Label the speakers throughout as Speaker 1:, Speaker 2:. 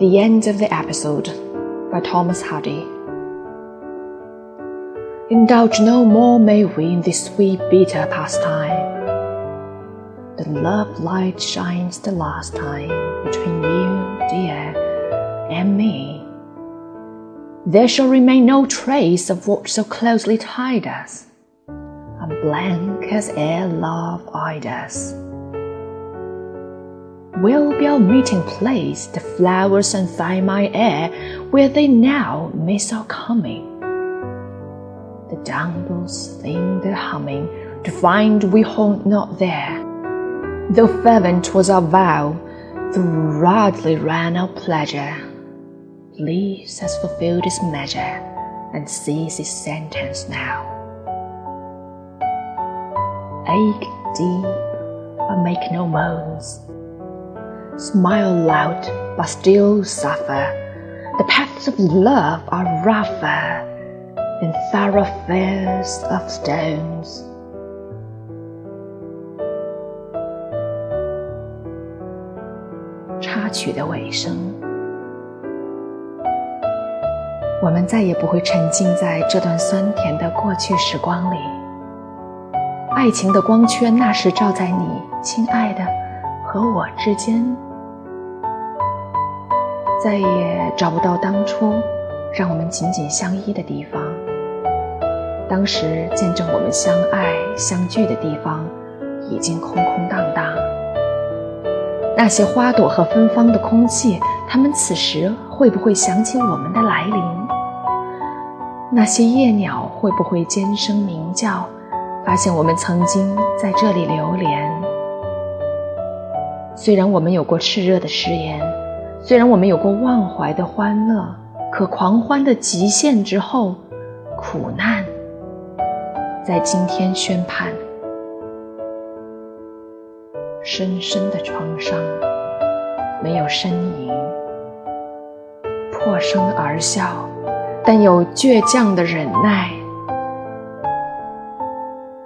Speaker 1: The end of the episode by Thomas Hardy. Indulge no more may we in this sweet bitter pastime. The love light shines the last time between you, dear, and me. There shall remain no trace of what so closely tied us, unblank as ere love eyed us will be our meeting place, the flowers and my air, where they now miss our coming. The dumbles sing their humming, to find we haunt not there. Though fervent was our vow, though radly ran our pleasure, Please has fulfilled its measure, and sees its sentence now. Ache deep, but make no moans Smile loud, but still suffer. The paths of love are rougher than thoroughfares of stones. 插曲的尾声，我们再也不会沉浸在这段酸甜的过去时光里。爱情的光圈那时照在你，亲爱的，和我之间。再也找不到当初让我们紧紧相依的地方。当时见证我们相爱相聚的地方，已经空空荡荡。那些花朵和芬芳的空气，它们此时会不会想起我们的来临？那些夜鸟会不会尖声鸣叫，发现我们曾经在这里流连？虽然我们有过炽热的誓言。虽然我们有过忘怀的欢乐，可狂欢的极限之后，苦难在今天宣判。深深的创伤，没有呻吟，破声而笑，但有倔强的忍耐。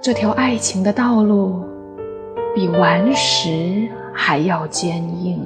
Speaker 1: 这条爱情的道路，比顽石还要坚硬。